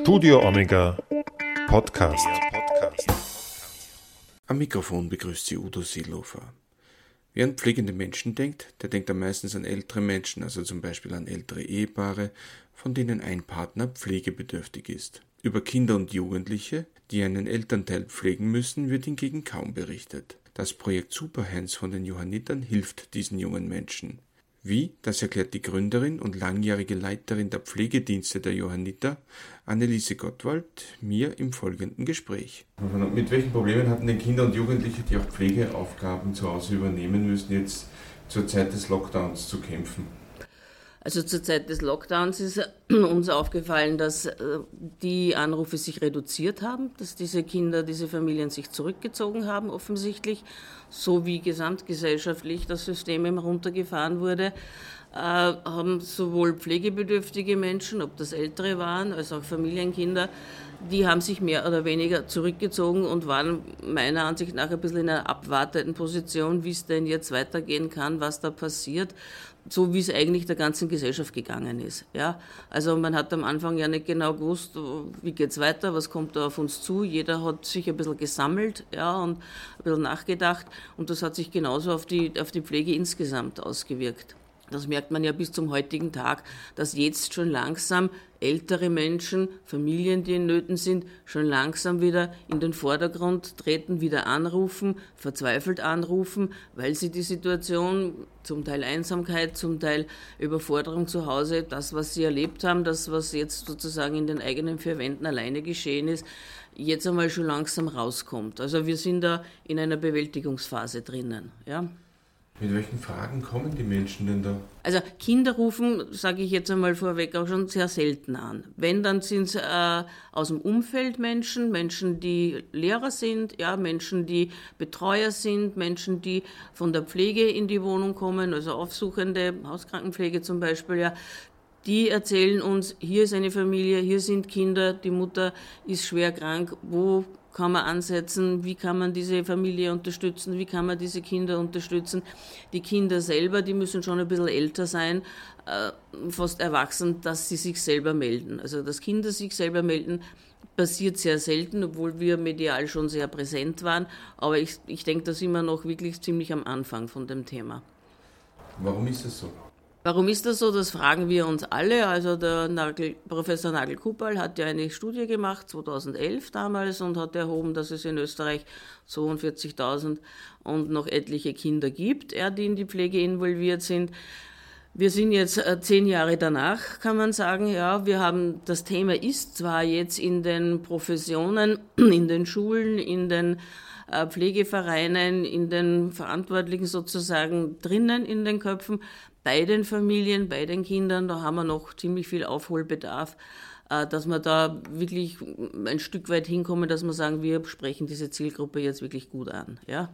Studio Omega Podcast. Am Mikrofon begrüßt Sie Udo Seelofer. Wer an pflegende Menschen denkt, der denkt am meisten an ältere Menschen, also zum Beispiel an ältere Ehepaare, von denen ein Partner pflegebedürftig ist. Über Kinder und Jugendliche, die einen Elternteil pflegen müssen, wird hingegen kaum berichtet. Das Projekt Superhands von den Johannitern hilft diesen jungen Menschen. Wie, das erklärt die Gründerin und langjährige Leiterin der Pflegedienste der Johanniter, Anneliese Gottwald, mir im folgenden Gespräch. Mit welchen Problemen hatten denn Kinder und Jugendliche, die auch Pflegeaufgaben zu Hause übernehmen müssen, jetzt zur Zeit des Lockdowns zu kämpfen? Also zur Zeit des Lockdowns ist uns aufgefallen, dass äh, die Anrufe sich reduziert haben, dass diese Kinder, diese Familien sich zurückgezogen haben, offensichtlich, so wie gesamtgesellschaftlich das System runtergefahren wurde, äh, haben sowohl pflegebedürftige Menschen, ob das ältere waren, als auch Familienkinder, die haben sich mehr oder weniger zurückgezogen und waren meiner Ansicht nach ein bisschen in einer abwartenden Position, wie es denn jetzt weitergehen kann, was da passiert so wie es eigentlich der ganzen Gesellschaft gegangen ist. Ja? Also man hat am Anfang ja nicht genau gewusst, wie geht's weiter, was kommt da auf uns zu. Jeder hat sich ein bisschen gesammelt ja, und ein bisschen nachgedacht und das hat sich genauso auf die, auf die Pflege insgesamt ausgewirkt. Das merkt man ja bis zum heutigen Tag, dass jetzt schon langsam ältere Menschen, Familien, die in Nöten sind, schon langsam wieder in den Vordergrund treten, wieder anrufen, verzweifelt anrufen, weil sie die Situation, zum Teil Einsamkeit, zum Teil Überforderung zu Hause, das, was sie erlebt haben, das, was jetzt sozusagen in den eigenen vier Wänden alleine geschehen ist, jetzt einmal schon langsam rauskommt. Also wir sind da in einer Bewältigungsphase drinnen. Ja. Mit welchen Fragen kommen die Menschen denn da? Also Kinder rufen, sage ich jetzt einmal vorweg, auch schon sehr selten an. Wenn, dann sind es äh, aus dem Umfeld Menschen, Menschen, die Lehrer sind, ja, Menschen, die Betreuer sind, Menschen, die von der Pflege in die Wohnung kommen, also Aufsuchende, Hauskrankenpflege zum Beispiel, ja, die erzählen uns, hier ist eine Familie, hier sind Kinder, die Mutter ist schwer krank, wo kann man ansetzen, wie kann man diese Familie unterstützen, wie kann man diese Kinder unterstützen. Die Kinder selber, die müssen schon ein bisschen älter sein, äh, fast erwachsen, dass sie sich selber melden. Also dass Kinder sich selber melden, passiert sehr selten, obwohl wir medial schon sehr präsent waren. Aber ich, ich denke, da sind wir noch wirklich ziemlich am Anfang von dem Thema. Warum ist das so? Warum ist das so? Das fragen wir uns alle. Also der Nagel, Professor Nagel Kupal hat ja eine Studie gemacht, 2011 damals, und hat erhoben, dass es in Österreich 42.000 und noch etliche Kinder gibt, die in die Pflege involviert sind. Wir sind jetzt äh, zehn Jahre danach, kann man sagen. Ja, wir haben, das Thema ist zwar jetzt in den Professionen, in den Schulen, in den äh, Pflegevereinen, in den Verantwortlichen sozusagen drinnen in den Köpfen, bei den Familien, bei den Kindern, da haben wir noch ziemlich viel Aufholbedarf, äh, dass wir da wirklich ein Stück weit hinkommen, dass wir sagen, wir sprechen diese Zielgruppe jetzt wirklich gut an. Ja?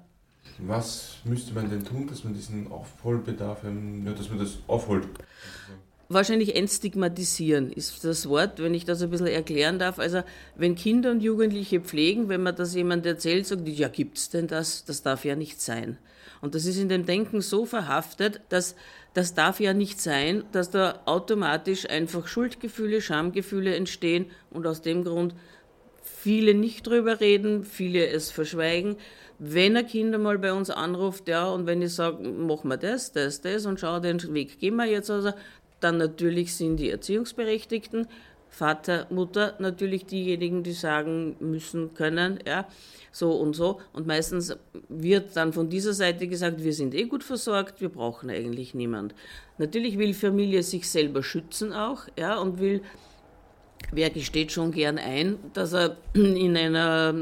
Was müsste man denn tun, dass man diesen Aufholbedarf, ja, dass man das aufholt? Wahrscheinlich entstigmatisieren ist das Wort, wenn ich das ein bisschen erklären darf. Also wenn Kinder und Jugendliche pflegen, wenn man das jemand erzählt, sagt, ja, gibt's denn das? Das darf ja nicht sein. Und das ist in dem Denken so verhaftet, dass das darf ja nicht sein, dass da automatisch einfach Schuldgefühle, Schamgefühle entstehen und aus dem Grund viele nicht drüber reden, viele es verschweigen. Wenn ein Kind mal bei uns anruft, ja, und wenn ich sage, machen wir das, das, das und schau, den Weg gehen wir jetzt, also, dann natürlich sind die Erziehungsberechtigten, Vater, Mutter natürlich diejenigen, die sagen müssen, können, ja so und so. Und meistens wird dann von dieser Seite gesagt, wir sind eh gut versorgt, wir brauchen eigentlich niemand. Natürlich will Familie sich selber schützen auch, ja, und will wer gesteht schon gern ein, dass er in einer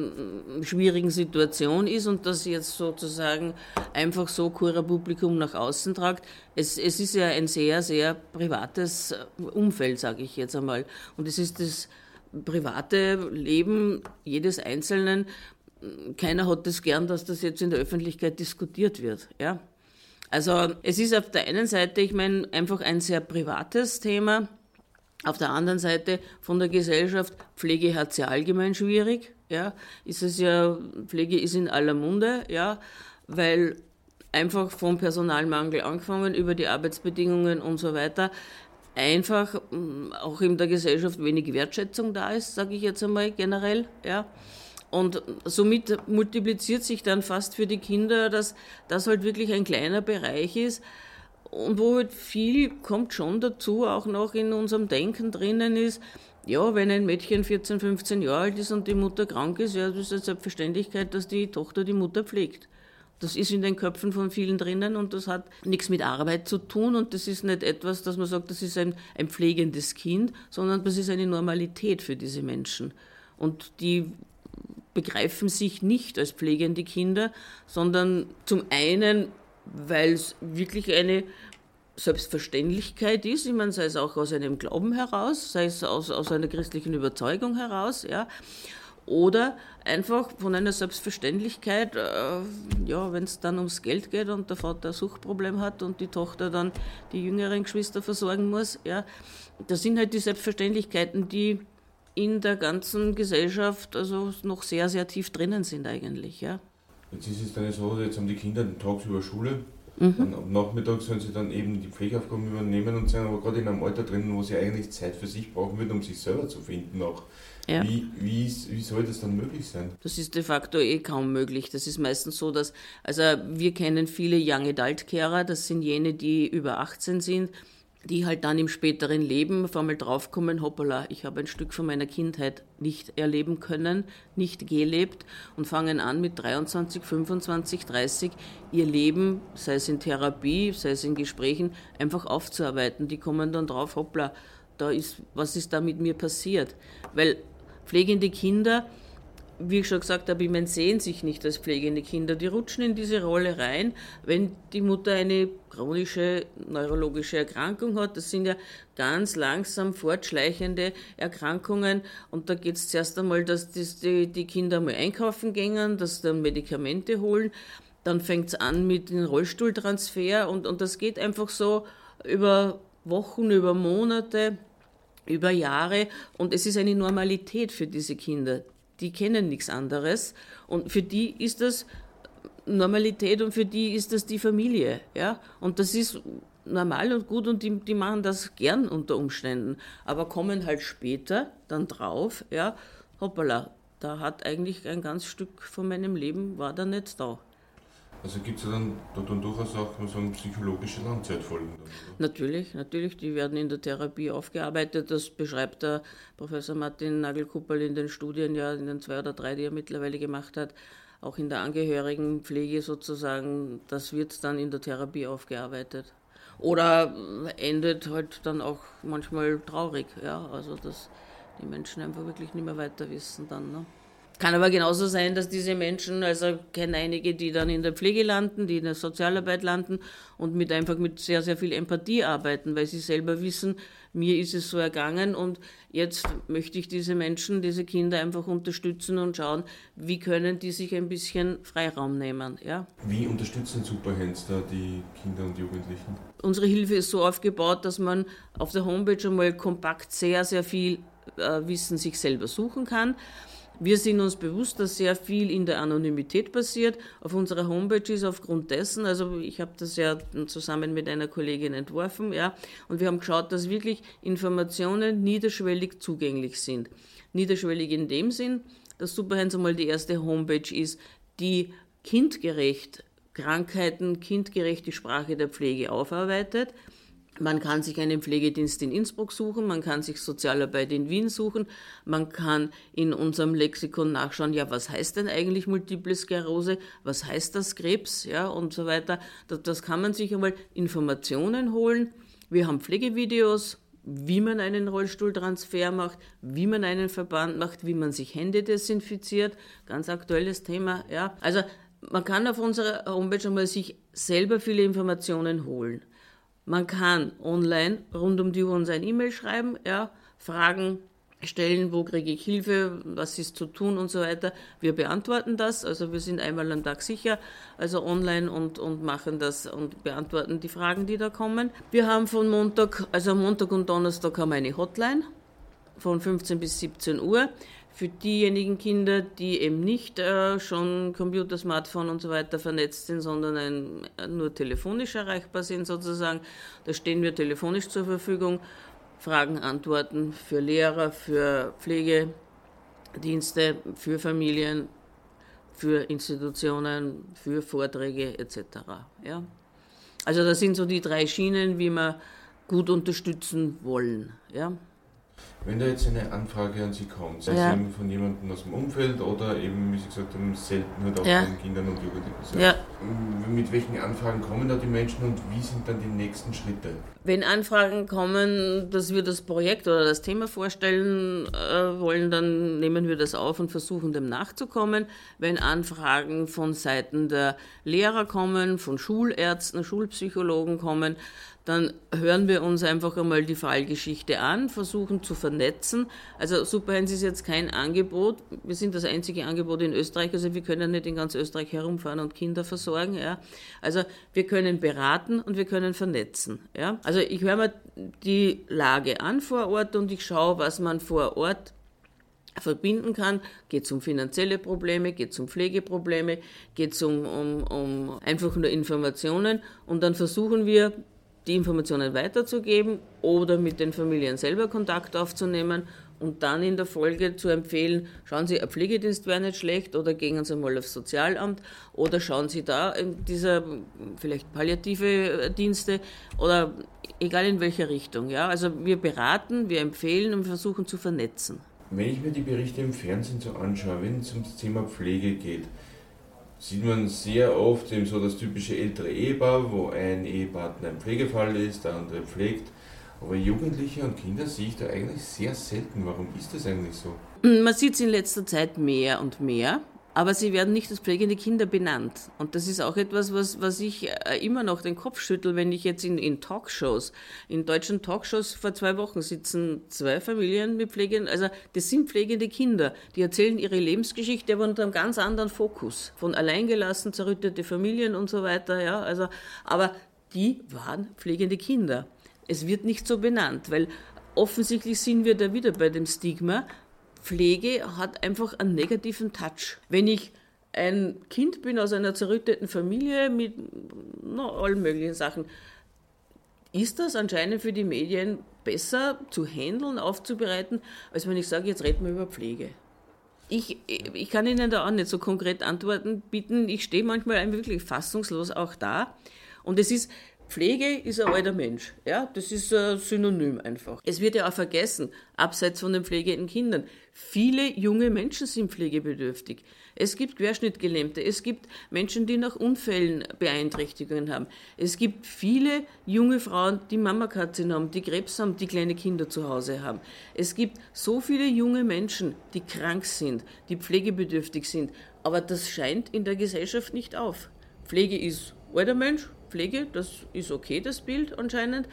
schwierigen Situation ist und das jetzt sozusagen einfach so Cura Publikum nach außen tragt. Es, es ist ja ein sehr, sehr privates Umfeld, sage ich jetzt einmal. Und es ist das private Leben jedes Einzelnen keiner hat es das gern, dass das jetzt in der Öffentlichkeit diskutiert wird. Ja? Also es ist auf der einen Seite, ich meine, einfach ein sehr privates Thema. Auf der anderen Seite von der Gesellschaft, Pflege hat sie allgemein schwierig. Ja, ist es ja, Pflege ist in aller Munde, ja, weil einfach vom Personalmangel angefangen über die Arbeitsbedingungen und so weiter einfach mm, auch in der Gesellschaft wenig Wertschätzung da ist, sage ich jetzt einmal generell, ja. Und somit multipliziert sich dann fast für die Kinder, dass das halt wirklich ein kleiner Bereich ist und wo halt viel kommt schon dazu, auch noch in unserem Denken drinnen ist, ja, wenn ein Mädchen 14, 15 Jahre alt ist und die Mutter krank ist, ja, das ist eine Selbstverständlichkeit, dass die Tochter die Mutter pflegt. Das ist in den Köpfen von vielen drinnen und das hat nichts mit Arbeit zu tun und das ist nicht etwas, dass man sagt, das ist ein, ein pflegendes Kind, sondern das ist eine Normalität für diese Menschen. Und die begreifen sich nicht als pflegende Kinder, sondern zum einen, weil es wirklich eine Selbstverständlichkeit ist, ich meine, sei es auch aus einem Glauben heraus, sei es aus, aus einer christlichen Überzeugung heraus, ja, oder einfach von einer Selbstverständlichkeit, äh, ja, wenn es dann ums Geld geht und der Vater ein Suchtproblem hat und die Tochter dann die jüngeren Geschwister versorgen muss, ja, das sind halt die Selbstverständlichkeiten, die in der ganzen Gesellschaft also noch sehr, sehr tief drinnen sind eigentlich. Ja. Jetzt ist es dann so, jetzt haben die Kinder den tagsüber Schule, mhm. dann am Nachmittag sollen sie dann eben die Pflegeaufgaben übernehmen und sind aber gerade in einem Alter drin, wo sie eigentlich Zeit für sich brauchen würden, um sich selber zu finden auch. Ja. Wie, wie, wie soll das dann möglich sein? Das ist de facto eh kaum möglich. Das ist meistens so, dass, also wir kennen viele Young Adult Carer, das sind jene, die über 18 sind, die halt dann im späteren Leben auf einmal draufkommen, hoppala, ich habe ein Stück von meiner Kindheit nicht erleben können, nicht gelebt und fangen an mit 23, 25, 30 ihr Leben, sei es in Therapie, sei es in Gesprächen, einfach aufzuarbeiten. Die kommen dann drauf, hoppla, da ist, was ist da mit mir passiert? Weil pflegende Kinder wie ich schon gesagt habe, ich meine, sehen sich nicht als pflegende Kinder. Die rutschen in diese Rolle rein, wenn die Mutter eine chronische neurologische Erkrankung hat. Das sind ja ganz langsam fortschleichende Erkrankungen. Und da geht es zuerst einmal, dass die, die Kinder mal einkaufen gehen, dass sie dann Medikamente holen. Dann fängt es an mit dem Rollstuhltransfer und, und das geht einfach so über Wochen, über Monate über Jahre und es ist eine Normalität für diese Kinder die kennen nichts anderes. Und für die ist das Normalität und für die ist das die Familie. Ja? Und das ist normal und gut und die, die machen das gern unter Umständen, aber kommen halt später dann drauf, ja, hoppala, da hat eigentlich ein ganz Stück von meinem Leben war da nicht da. Also gibt es ja dann, dann durchaus auch so psychologische Langzeitfolgen? Dann, natürlich, natürlich, die werden in der Therapie aufgearbeitet. Das beschreibt der Professor Martin Nagelkuppel in den Studien, ja, in den zwei oder drei, die er mittlerweile gemacht hat. Auch in der Angehörigenpflege sozusagen, das wird dann in der Therapie aufgearbeitet. Oder endet halt dann auch manchmal traurig, ja, also dass die Menschen einfach wirklich nicht mehr weiter wissen dann. Ne? Kann aber genauso sein, dass diese Menschen, also kenne einige, die dann in der Pflege landen, die in der Sozialarbeit landen und mit einfach mit sehr, sehr viel Empathie arbeiten, weil sie selber wissen, mir ist es so ergangen und jetzt möchte ich diese Menschen, diese Kinder einfach unterstützen und schauen, wie können die sich ein bisschen Freiraum nehmen. Ja? Wie unterstützen Superhands da die Kinder und Jugendlichen? Unsere Hilfe ist so aufgebaut, dass man auf der Homepage einmal kompakt sehr, sehr viel äh, Wissen sich selber suchen kann. Wir sind uns bewusst, dass sehr viel in der Anonymität passiert. Auf unserer Homepage ist aufgrund dessen, also ich habe das ja zusammen mit einer Kollegin entworfen, ja, und wir haben geschaut, dass wirklich Informationen niederschwellig zugänglich sind. Niederschwellig in dem Sinn, dass Superheinz einmal die erste Homepage ist, die kindgerecht Krankheiten, kindgerecht die Sprache der Pflege aufarbeitet man kann sich einen Pflegedienst in Innsbruck suchen, man kann sich Sozialarbeit in Wien suchen, man kann in unserem Lexikon nachschauen, ja, was heißt denn eigentlich Multiple Sklerose, was heißt das Krebs, ja, und so weiter. Das, das kann man sich einmal Informationen holen. Wir haben Pflegevideos, wie man einen Rollstuhltransfer macht, wie man einen Verband macht, wie man sich Hände desinfiziert, ganz aktuelles Thema, ja. Also, man kann auf unserer Homepage einmal sich selber viele Informationen holen. Man kann online rund um die Uhr uns ein E-Mail schreiben, ja, Fragen stellen, wo kriege ich Hilfe, was ist zu tun und so weiter. Wir beantworten das, also wir sind einmal am Tag sicher, also online und, und machen das und beantworten die Fragen, die da kommen. Wir haben von Montag, also Montag und Donnerstag haben wir eine Hotline von 15 bis 17 Uhr. Für diejenigen Kinder, die eben nicht äh, schon Computer, Smartphone und so weiter vernetzt sind, sondern ein, äh, nur telefonisch erreichbar sind sozusagen. Da stehen wir telefonisch zur Verfügung. Fragen, Antworten für Lehrer, für Pflegedienste, für Familien, für Institutionen, für Vorträge etc. Ja? Also das sind so die drei Schienen, wie wir gut unterstützen wollen. Ja? Wenn da jetzt eine Anfrage an Sie kommt, sei ja. es eben von jemandem aus dem Umfeld oder eben, wie Sie gesagt haben, selten halt auch ja. von Kindern und Jugendlichen. Ja. Mit welchen Anfragen kommen da die Menschen und wie sind dann die nächsten Schritte? Wenn Anfragen kommen, dass wir das Projekt oder das Thema vorstellen äh, wollen, dann nehmen wir das auf und versuchen dem nachzukommen. Wenn Anfragen von Seiten der Lehrer kommen, von Schulärzten, Schulpsychologen kommen, dann hören wir uns einfach einmal die Fallgeschichte an, versuchen zu vernetzen. Also Superheinz ist jetzt kein Angebot. Wir sind das einzige Angebot in Österreich. Also wir können nicht in ganz Österreich herumfahren und Kinder versorgen. Ja. Also wir können beraten und wir können vernetzen. Ja. Also ich höre mir die Lage an vor Ort und ich schaue, was man vor Ort verbinden kann. Geht es um finanzielle Probleme, geht es um Pflegeprobleme, geht es um, um, um einfach nur Informationen und dann versuchen wir die Informationen weiterzugeben oder mit den Familien selber Kontakt aufzunehmen und dann in der Folge zu empfehlen, schauen Sie, ein Pflegedienst wäre nicht schlecht oder gehen Sie mal aufs Sozialamt oder schauen Sie da in dieser vielleicht palliative Dienste oder egal in welcher Richtung. Ja? Also wir beraten, wir empfehlen und versuchen zu vernetzen. Wenn ich mir die Berichte im Fernsehen so anschaue, wenn es ums Thema Pflege geht, sieht man sehr oft eben so das typische ältere Ehepaar, wo ein Ehepartner ein Pflegefall ist, der andere pflegt. Aber Jugendliche und Kinder sehe ich da eigentlich sehr selten. Warum ist das eigentlich so? Man sieht es in letzter Zeit mehr und mehr aber sie werden nicht als pflegende Kinder benannt. Und das ist auch etwas, was, was ich äh, immer noch den Kopf schüttel, wenn ich jetzt in, in Talkshows, in deutschen Talkshows vor zwei Wochen sitzen zwei Familien mit Pflegenden, also das sind pflegende Kinder, die erzählen ihre Lebensgeschichte, aber unter einem ganz anderen Fokus. Von alleingelassen, zerrüttete Familien und so weiter, ja, also, aber die waren pflegende Kinder. Es wird nicht so benannt, weil offensichtlich sind wir da wieder bei dem Stigma, Pflege hat einfach einen negativen Touch. Wenn ich ein Kind bin aus einer zerrütteten Familie mit na, allen möglichen Sachen, ist das anscheinend für die Medien besser zu handeln, aufzubereiten, als wenn ich sage, jetzt reden wir über Pflege. Ich, ich kann Ihnen da auch nicht so konkret Antworten bieten. Ich stehe manchmal wirklich fassungslos auch da. Und es ist, Pflege ist ein alter Mensch. Ja, das ist ein Synonym einfach. Es wird ja auch vergessen, abseits von den pflegenden Kindern. Viele junge Menschen sind pflegebedürftig. Es gibt Querschnittgelähmte, es gibt Menschen, die nach Unfällen Beeinträchtigungen haben. Es gibt viele junge Frauen, die Mamakatzen haben, die Krebs haben, die kleine Kinder zu Hause haben. Es gibt so viele junge Menschen, die krank sind, die pflegebedürftig sind. Aber das scheint in der Gesellschaft nicht auf. Pflege ist alter Mensch, Pflege, das ist okay, das Bild anscheinend,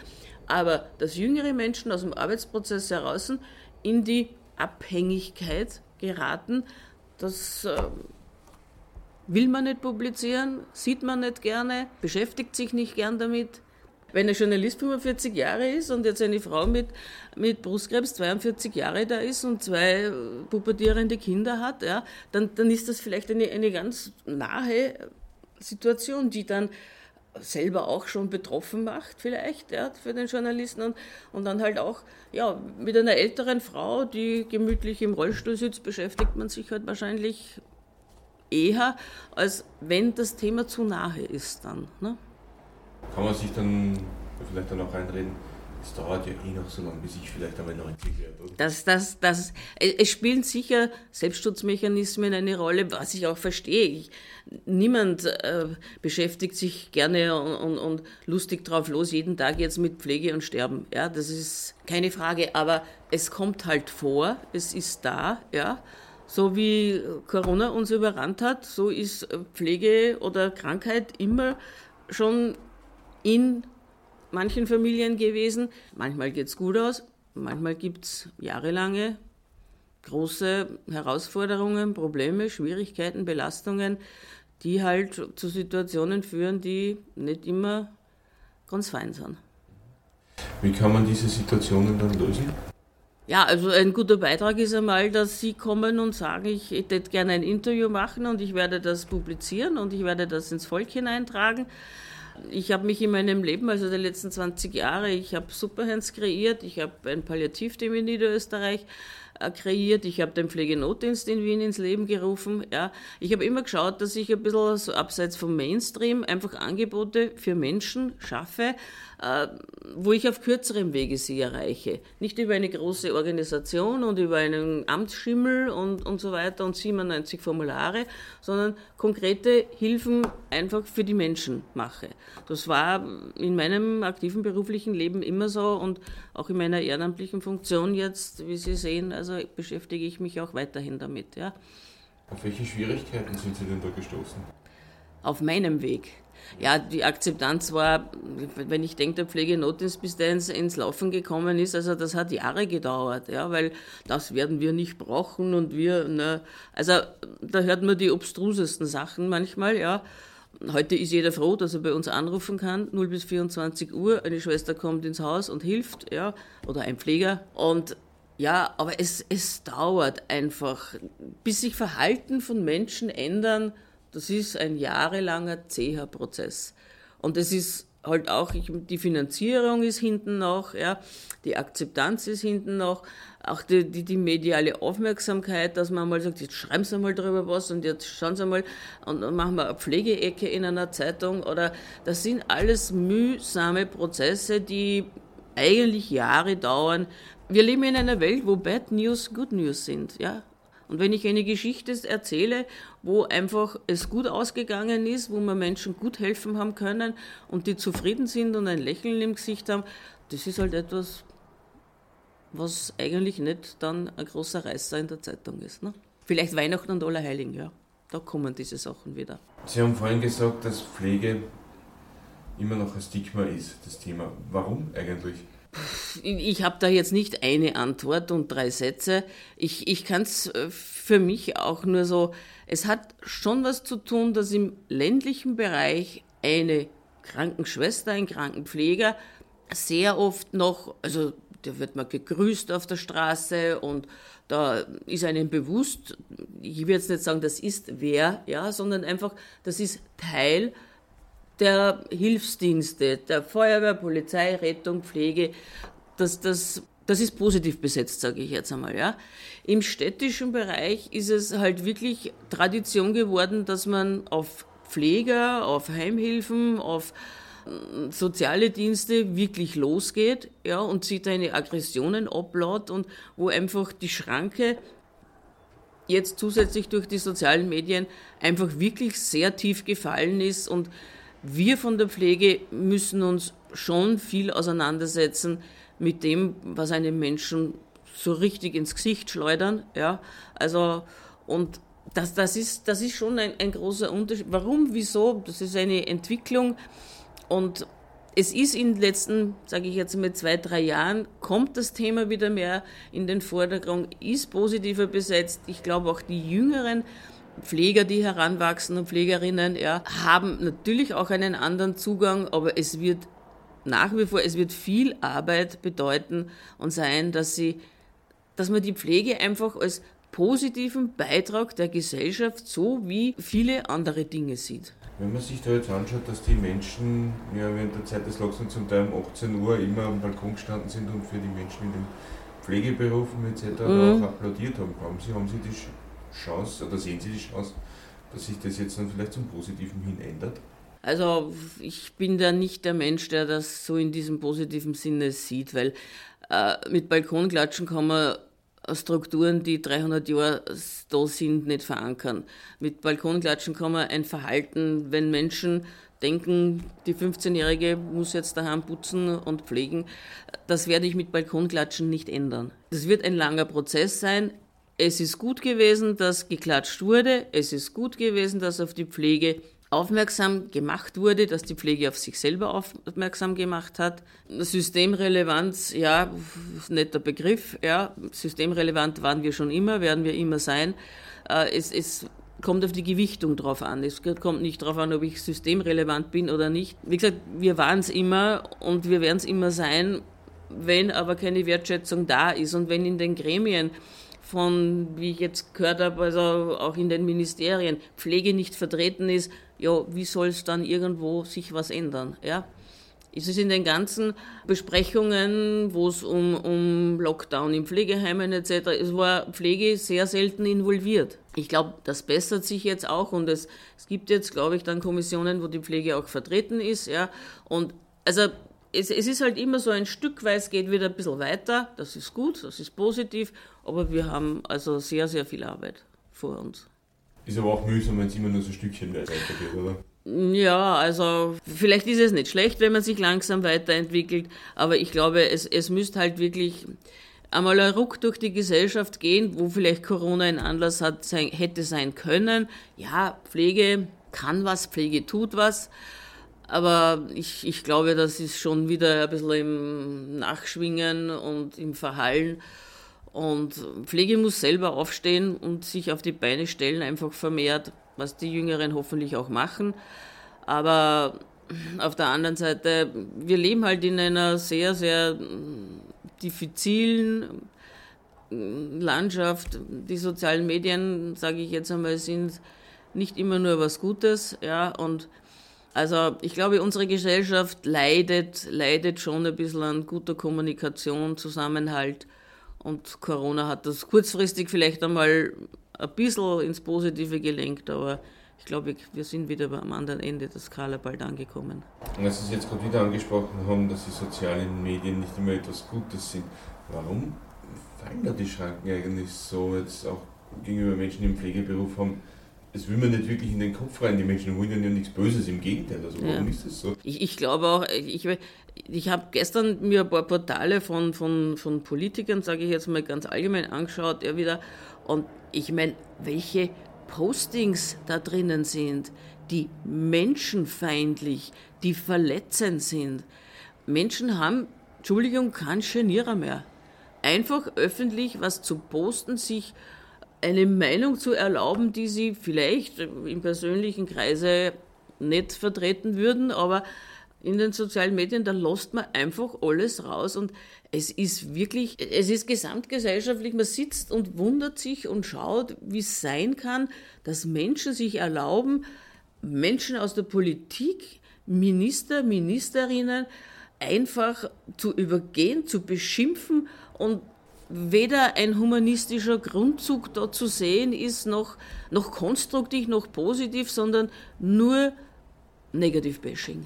aber dass jüngere Menschen aus dem Arbeitsprozess heraus in die Abhängigkeit geraten, das äh, will man nicht publizieren, sieht man nicht gerne, beschäftigt sich nicht gern damit. Wenn ein Journalist 45 Jahre ist und jetzt eine Frau mit, mit Brustkrebs 42 Jahre da ist und zwei pubertierende Kinder hat, ja, dann, dann ist das vielleicht eine, eine ganz nahe Situation, die dann selber auch schon betroffen macht, vielleicht, ja, für den Journalisten und, und dann halt auch, ja, mit einer älteren Frau, die gemütlich im Rollstuhl sitzt, beschäftigt man sich halt wahrscheinlich eher, als wenn das Thema zu nahe ist dann. Ne? Kann man sich dann vielleicht dann auch reinreden, es dauert ja eh noch so lange, bis ich vielleicht einmal 90 werde. Das, das, das, es spielen sicher Selbstschutzmechanismen eine Rolle, was ich auch verstehe. Ich, niemand äh, beschäftigt sich gerne und, und, und, lustig drauf los, jeden Tag jetzt mit Pflege und Sterben. Ja, das ist keine Frage, aber es kommt halt vor, es ist da, ja. So wie Corona uns überrannt hat, so ist Pflege oder Krankheit immer schon in manchen Familien gewesen. Manchmal geht es gut aus, manchmal gibt es jahrelange große Herausforderungen, Probleme, Schwierigkeiten, Belastungen, die halt zu Situationen führen, die nicht immer ganz fein sind. Wie kann man diese Situationen dann lösen? Ja, also ein guter Beitrag ist einmal, dass Sie kommen und sagen, ich hätte gerne ein Interview machen und ich werde das publizieren und ich werde das ins Volk hineintragen. Ich habe mich in meinem Leben, also der letzten 20 Jahre, ich habe Superhands kreiert, ich habe ein Palliativteam in Niederösterreich kreiert, ich habe den Pflegenotdienst in Wien ins Leben gerufen. Ja. Ich habe immer geschaut, dass ich ein bisschen so abseits vom Mainstream einfach Angebote für Menschen schaffe, äh, wo ich auf kürzerem Wege sie erreiche. Nicht über eine große Organisation und über einen Amtsschimmel und, und so weiter und 97 Formulare, sondern konkrete Hilfen einfach für die Menschen mache. Das war in meinem aktiven beruflichen Leben immer so und auch in meiner ehrenamtlichen Funktion jetzt, wie Sie sehen, also beschäftige ich mich auch weiterhin damit. Ja. Auf welche Schwierigkeiten sind Sie denn da gestoßen? Auf meinem Weg. Ja, die Akzeptanz war, wenn ich denke, der Pflegenotdienst, bis der ins, ins, Laufen gekommen ist, also das hat Jahre gedauert, ja, weil das werden wir nicht brauchen und wir, ne, also da hört man die obstrusesten Sachen manchmal, ja. Heute ist jeder froh, dass er bei uns anrufen kann, 0 bis 24 Uhr, eine Schwester kommt ins Haus und hilft, ja, oder ein Pfleger und ja, aber es, es dauert einfach, bis sich Verhalten von Menschen ändern, das ist ein jahrelanger zäher Prozess. Und es ist halt auch, ich, die Finanzierung ist hinten noch, ja, die Akzeptanz ist hinten noch, auch die, die, die, mediale Aufmerksamkeit, dass man mal sagt, jetzt schreiben Sie mal drüber was und jetzt schauen Sie mal und dann machen wir eine Pflegeecke in einer Zeitung oder das sind alles mühsame Prozesse, die eigentlich Jahre dauern. Wir leben in einer Welt, wo Bad News Good News sind, ja. Und wenn ich eine Geschichte erzähle, wo einfach es gut ausgegangen ist, wo wir Menschen gut helfen haben können und die zufrieden sind und ein Lächeln im Gesicht haben, das ist halt etwas, was eigentlich nicht dann ein großer Reißer in der Zeitung ist. Ne? Vielleicht Weihnachten und Allerheiligen, ja. Da kommen diese Sachen wieder. Sie haben vorhin gesagt, dass Pflege immer noch ein Stigma ist, das Thema. Warum eigentlich? Ich habe da jetzt nicht eine Antwort und drei Sätze. Ich, ich kann es äh, für mich auch nur so, es hat schon was zu tun, dass im ländlichen Bereich eine Krankenschwester, ein Krankenpfleger sehr oft noch, also da wird man gegrüßt auf der Straße und da ist einem bewusst, ich will jetzt nicht sagen, das ist wer, ja, sondern einfach, das ist Teil der Hilfsdienste, der Feuerwehr, Polizei, Rettung, Pflege, das, das, das ist positiv besetzt, sage ich jetzt einmal. Ja. Im städtischen Bereich ist es halt wirklich Tradition geworden, dass man auf Pfleger, auf Heimhilfen, auf äh, soziale Dienste wirklich losgeht ja, und sieht eine Aggressionen ablaut und wo einfach die Schranke jetzt zusätzlich durch die sozialen Medien einfach wirklich sehr tief gefallen ist und wir von der Pflege müssen uns schon viel auseinandersetzen mit dem, was einem Menschen so richtig ins Gesicht schleudern. Ja, also, und das, das, ist, das ist schon ein, ein großer Unterschied. Warum, wieso? Das ist eine Entwicklung. Und es ist in den letzten, sage ich jetzt mal, zwei, drei Jahren, kommt das Thema wieder mehr in den Vordergrund, ist positiver besetzt. Ich glaube auch die Jüngeren Pfleger, die heranwachsen und Pflegerinnen, ja, haben natürlich auch einen anderen Zugang, aber es wird nach wie vor, es wird viel Arbeit bedeuten und sein, dass sie, dass man die Pflege einfach als positiven Beitrag der Gesellschaft so wie viele andere Dinge sieht. Wenn man sich da jetzt anschaut, dass die Menschen ja während der Zeit des Lockdowns zum Teil um 18 Uhr immer am Balkon gestanden sind und für die Menschen in den Pflegeberufen etc. Mhm. auch applaudiert haben, haben Sie, haben Sie die Chance oder sehen Sie die Chance, dass sich das jetzt dann vielleicht zum Positiven hin ändert? Also ich bin da nicht der Mensch, der das so in diesem positiven Sinne sieht, weil äh, mit Balkonklatschen kann man Strukturen, die 300 Jahre da sind, nicht verankern. Mit Balkonklatschen kann man ein Verhalten, wenn Menschen denken, die 15-Jährige muss jetzt daheim putzen und pflegen, das werde ich mit Balkonklatschen nicht ändern. Das wird ein langer Prozess sein. Es ist gut gewesen, dass geklatscht wurde. Es ist gut gewesen, dass auf die Pflege aufmerksam gemacht wurde, dass die Pflege auf sich selber aufmerksam gemacht hat. Systemrelevanz, ja, netter Begriff, ja, systemrelevant waren wir schon immer, werden wir immer sein. Äh, es, es kommt auf die Gewichtung drauf an. Es kommt nicht darauf an, ob ich systemrelevant bin oder nicht. Wie gesagt, wir waren es immer und wir werden es immer sein wenn aber keine Wertschätzung da ist und wenn in den Gremien von, wie ich jetzt gehört habe, also auch in den Ministerien, Pflege nicht vertreten ist, ja, wie soll es dann irgendwo sich was ändern? Ja? Es ist in den ganzen Besprechungen, wo es um, um Lockdown in Pflegeheimen etc., es war Pflege sehr selten involviert. Ich glaube, das bessert sich jetzt auch und es, es gibt jetzt, glaube ich, dann Kommissionen, wo die Pflege auch vertreten ist. Ja. Und also es, es ist halt immer so ein Stückweise geht wieder ein bisschen weiter. Das ist gut, das ist positiv, aber wir haben also sehr, sehr viel Arbeit vor uns. Ist aber auch mühsam, wenn es immer nur so ein Stückchen weitergeht, oder? Ja, also vielleicht ist es nicht schlecht, wenn man sich langsam weiterentwickelt, aber ich glaube, es, es müsste halt wirklich einmal ein Ruck durch die Gesellschaft gehen, wo vielleicht Corona ein Anlass hat, sein, hätte sein können. Ja, Pflege kann was, Pflege tut was, aber ich, ich glaube, das ist schon wieder ein bisschen im Nachschwingen und im Verhallen. Und Pflege muss selber aufstehen und sich auf die Beine stellen, einfach vermehrt, was die Jüngeren hoffentlich auch machen. Aber auf der anderen Seite, wir leben halt in einer sehr, sehr diffizilen Landschaft. Die sozialen Medien, sage ich jetzt einmal, sind nicht immer nur was Gutes, ja, und also ich glaube, unsere Gesellschaft leidet, leidet schon ein bisschen an guter Kommunikation, Zusammenhalt. Und Corona hat das kurzfristig vielleicht einmal ein bisschen ins Positive gelenkt, aber ich glaube, wir sind wieder am anderen Ende der Skala bald angekommen. Und als Sie es jetzt gerade wieder angesprochen haben, dass die sozialen Medien nicht immer etwas Gutes sind, warum fallen da die Schranken eigentlich so jetzt auch gegenüber Menschen, die einen Pflegeberuf haben? Es will mir nicht wirklich in den Kopf rein. Die Menschen wollen ja nichts Böses, im Gegenteil. Also warum ja. ist das so? Ich, ich glaube auch, ich, ich habe gestern mir ein paar Portale von, von, von Politikern, sage ich jetzt mal ganz allgemein, angeschaut, ja wieder. Und ich meine, welche Postings da drinnen sind, die menschenfeindlich, die verletzend sind. Menschen haben, Entschuldigung, keinen Genierer mehr. Einfach öffentlich was zu posten, sich eine Meinung zu erlauben, die sie vielleicht im persönlichen Kreise nicht vertreten würden, aber in den sozialen Medien, da lässt man einfach alles raus und es ist wirklich, es ist gesamtgesellschaftlich, man sitzt und wundert sich und schaut, wie es sein kann, dass Menschen sich erlauben, Menschen aus der Politik, Minister, Ministerinnen einfach zu übergehen, zu beschimpfen und weder ein humanistischer Grundzug da zu sehen ist, noch, noch konstruktiv, noch positiv, sondern nur Negativ-Bashing.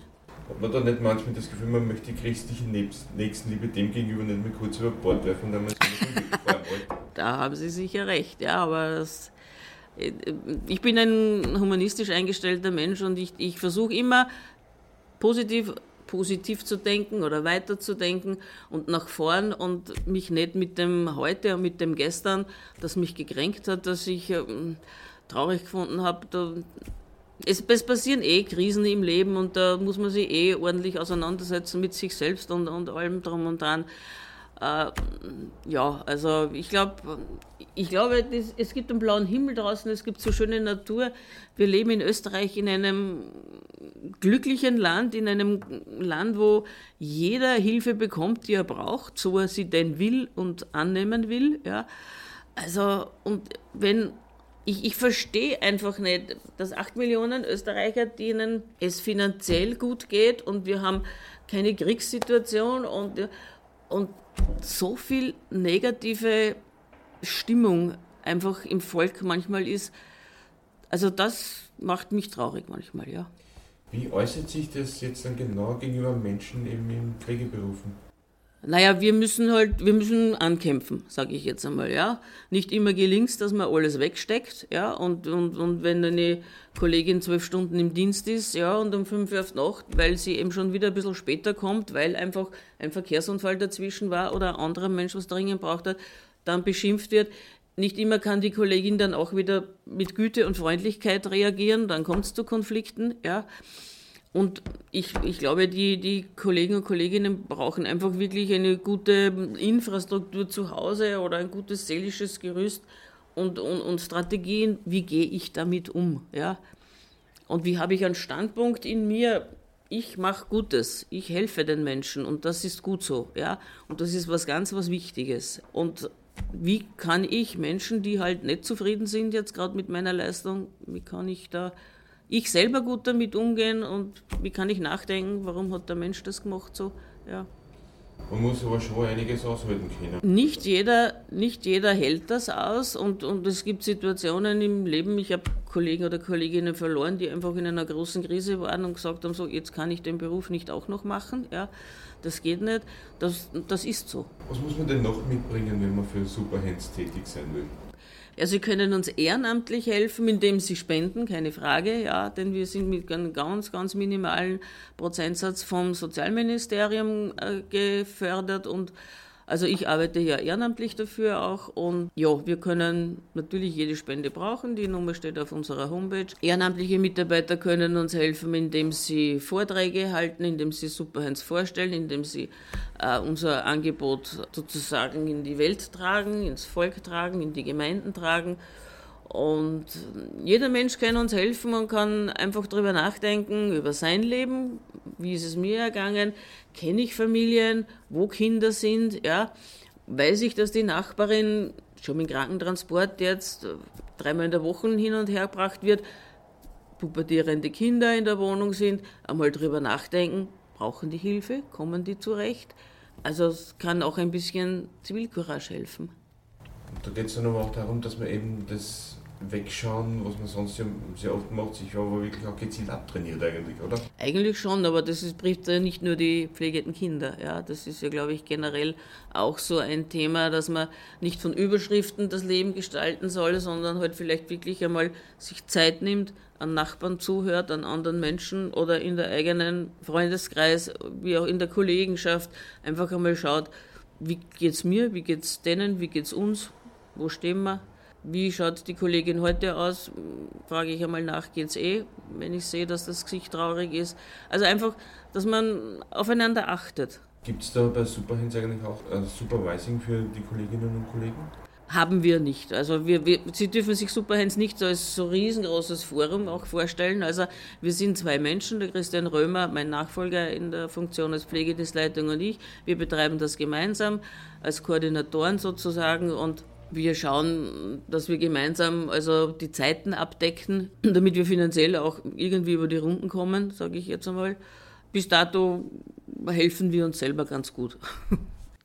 Hat man da nicht manchmal das Gefühl, man möchte die christliche Nächstenliebe dem gegenüber nicht mehr kurz über Bord werfen und dann mal Da haben Sie sicher recht, ja, aber das, ich bin ein humanistisch eingestellter Mensch und ich, ich versuche immer positiv positiv zu denken oder weiterzudenken und nach vorn und mich nicht mit dem Heute und mit dem Gestern, das mich gekränkt hat, dass ich ähm, traurig gefunden habe. Es, es, passieren eh Krisen im Leben und da muss man sich eh ordentlich auseinandersetzen mit sich selbst und, und allem drum und dran. Äh, ja, also ich glaube, ich glaube, es gibt einen blauen Himmel draußen, es gibt so schöne Natur. Wir leben in Österreich in einem glücklichen Land, in einem Land, wo jeder Hilfe bekommt, die er braucht, so er sie denn will und annehmen will. Ja. Also, und wenn ich, ich verstehe einfach nicht, dass acht Millionen Österreicher, denen es finanziell gut geht und wir haben keine Kriegssituation und, und so viel negative Stimmung einfach im Volk manchmal ist. Also das macht mich traurig manchmal, ja. Wie äußert sich das jetzt dann genau gegenüber Menschen eben in Pflegeberufen? Naja, wir müssen halt, wir müssen ankämpfen, sage ich jetzt einmal, ja. Nicht immer gelingt es, dass man alles wegsteckt, ja. Und, und, und wenn eine Kollegin zwölf Stunden im Dienst ist, ja, und um fünf Uhr auf Nacht, weil sie eben schon wieder ein bisschen später kommt, weil einfach ein Verkehrsunfall dazwischen war oder ein anderer Mensch was dringend braucht hat, dann beschimpft wird. Nicht immer kann die Kollegin dann auch wieder mit Güte und Freundlichkeit reagieren, dann kommt es zu Konflikten, ja. Und ich, ich glaube, die, die Kollegen und Kolleginnen brauchen einfach wirklich eine gute Infrastruktur zu Hause oder ein gutes seelisches Gerüst und, und, und Strategien, wie gehe ich damit um. Ja? Und wie habe ich einen Standpunkt in mir? ich mache Gutes, ich helfe den Menschen und das ist gut so, ja. Und das ist was ganz was Wichtiges. Und wie kann ich Menschen, die halt nicht zufrieden sind jetzt gerade mit meiner Leistung, wie kann ich da ich selber gut damit umgehen und wie kann ich nachdenken, warum hat der Mensch das gemacht so, ja. Man muss aber schon einiges aushalten können. Nicht jeder, nicht jeder hält das aus und, und es gibt Situationen im Leben, ich habe Kollegen oder Kolleginnen verloren, die einfach in einer großen Krise waren und gesagt haben, so jetzt kann ich den Beruf nicht auch noch machen. Ja, das geht nicht. Das, das ist so. Was muss man denn noch mitbringen, wenn man für Superhands tätig sein will? Ja, sie können uns ehrenamtlich helfen, indem sie spenden, keine Frage, ja, denn wir sind mit einem ganz, ganz minimalen Prozentsatz vom Sozialministerium äh, gefördert und also ich arbeite ja ehrenamtlich dafür auch und ja, wir können natürlich jede Spende brauchen. Die Nummer steht auf unserer Homepage. Ehrenamtliche Mitarbeiter können uns helfen, indem sie Vorträge halten, indem sie Superhands vorstellen, indem sie äh, unser Angebot sozusagen in die Welt tragen, ins Volk tragen, in die Gemeinden tragen. Und jeder Mensch kann uns helfen und kann einfach darüber nachdenken, über sein Leben, wie ist es mir ergangen, kenne ich Familien, wo Kinder sind, ja, weiß ich, dass die Nachbarin schon mit Krankentransport jetzt dreimal in der Woche hin und her gebracht wird, pubertierende Kinder in der Wohnung sind, einmal drüber nachdenken, brauchen die Hilfe, kommen die zurecht. Also es kann auch ein bisschen Zivilcourage helfen. Da geht es dann aber auch darum, dass man eben das wegschauen, was man sonst ja sehr oft macht, sich aber wirklich auch gezielt abtrainiert eigentlich, oder? Eigentlich schon, aber das ist, betrifft ja nicht nur die pflegenden Kinder. Ja, das ist ja, glaube ich, generell auch so ein Thema, dass man nicht von Überschriften das Leben gestalten soll, sondern halt vielleicht wirklich einmal sich Zeit nimmt, an Nachbarn zuhört, an anderen Menschen oder in der eigenen Freundeskreis, wie auch in der Kollegenschaft, einfach einmal schaut, wie geht's mir, wie geht's denen, wie geht's uns, wo stehen wir, wie schaut die Kollegin heute aus? Frage ich einmal nach, geht's eh, wenn ich sehe, dass das Gesicht traurig ist. Also einfach, dass man aufeinander achtet. Gibt es da bei Superhands eigentlich auch ein Supervising für die Kolleginnen und Kollegen? Haben wir nicht. Also wir, wir, Sie dürfen sich Superhands nicht als so riesengroßes Forum auch vorstellen. Also wir sind zwei Menschen, der Christian Römer, mein Nachfolger in der Funktion als Pflegedienstleitung und ich. Wir betreiben das gemeinsam als Koordinatoren sozusagen und wir schauen, dass wir gemeinsam also die Zeiten abdecken, damit wir finanziell auch irgendwie über die Runden kommen, sage ich jetzt einmal. Bis dato helfen wir uns selber ganz gut.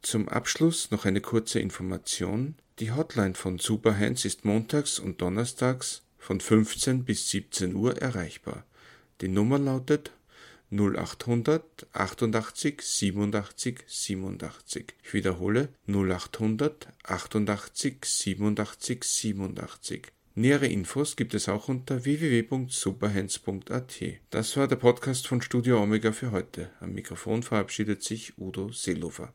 Zum Abschluss noch eine kurze Information. Die Hotline von Superhands ist montags und donnerstags von 15 bis 17 Uhr erreichbar. Die Nummer lautet 0800 88 87 87. Ich wiederhole 0800 88 87 87. Nähere Infos gibt es auch unter www.superhands.at. Das war der Podcast von Studio Omega für heute. Am Mikrofon verabschiedet sich Udo Seelofer.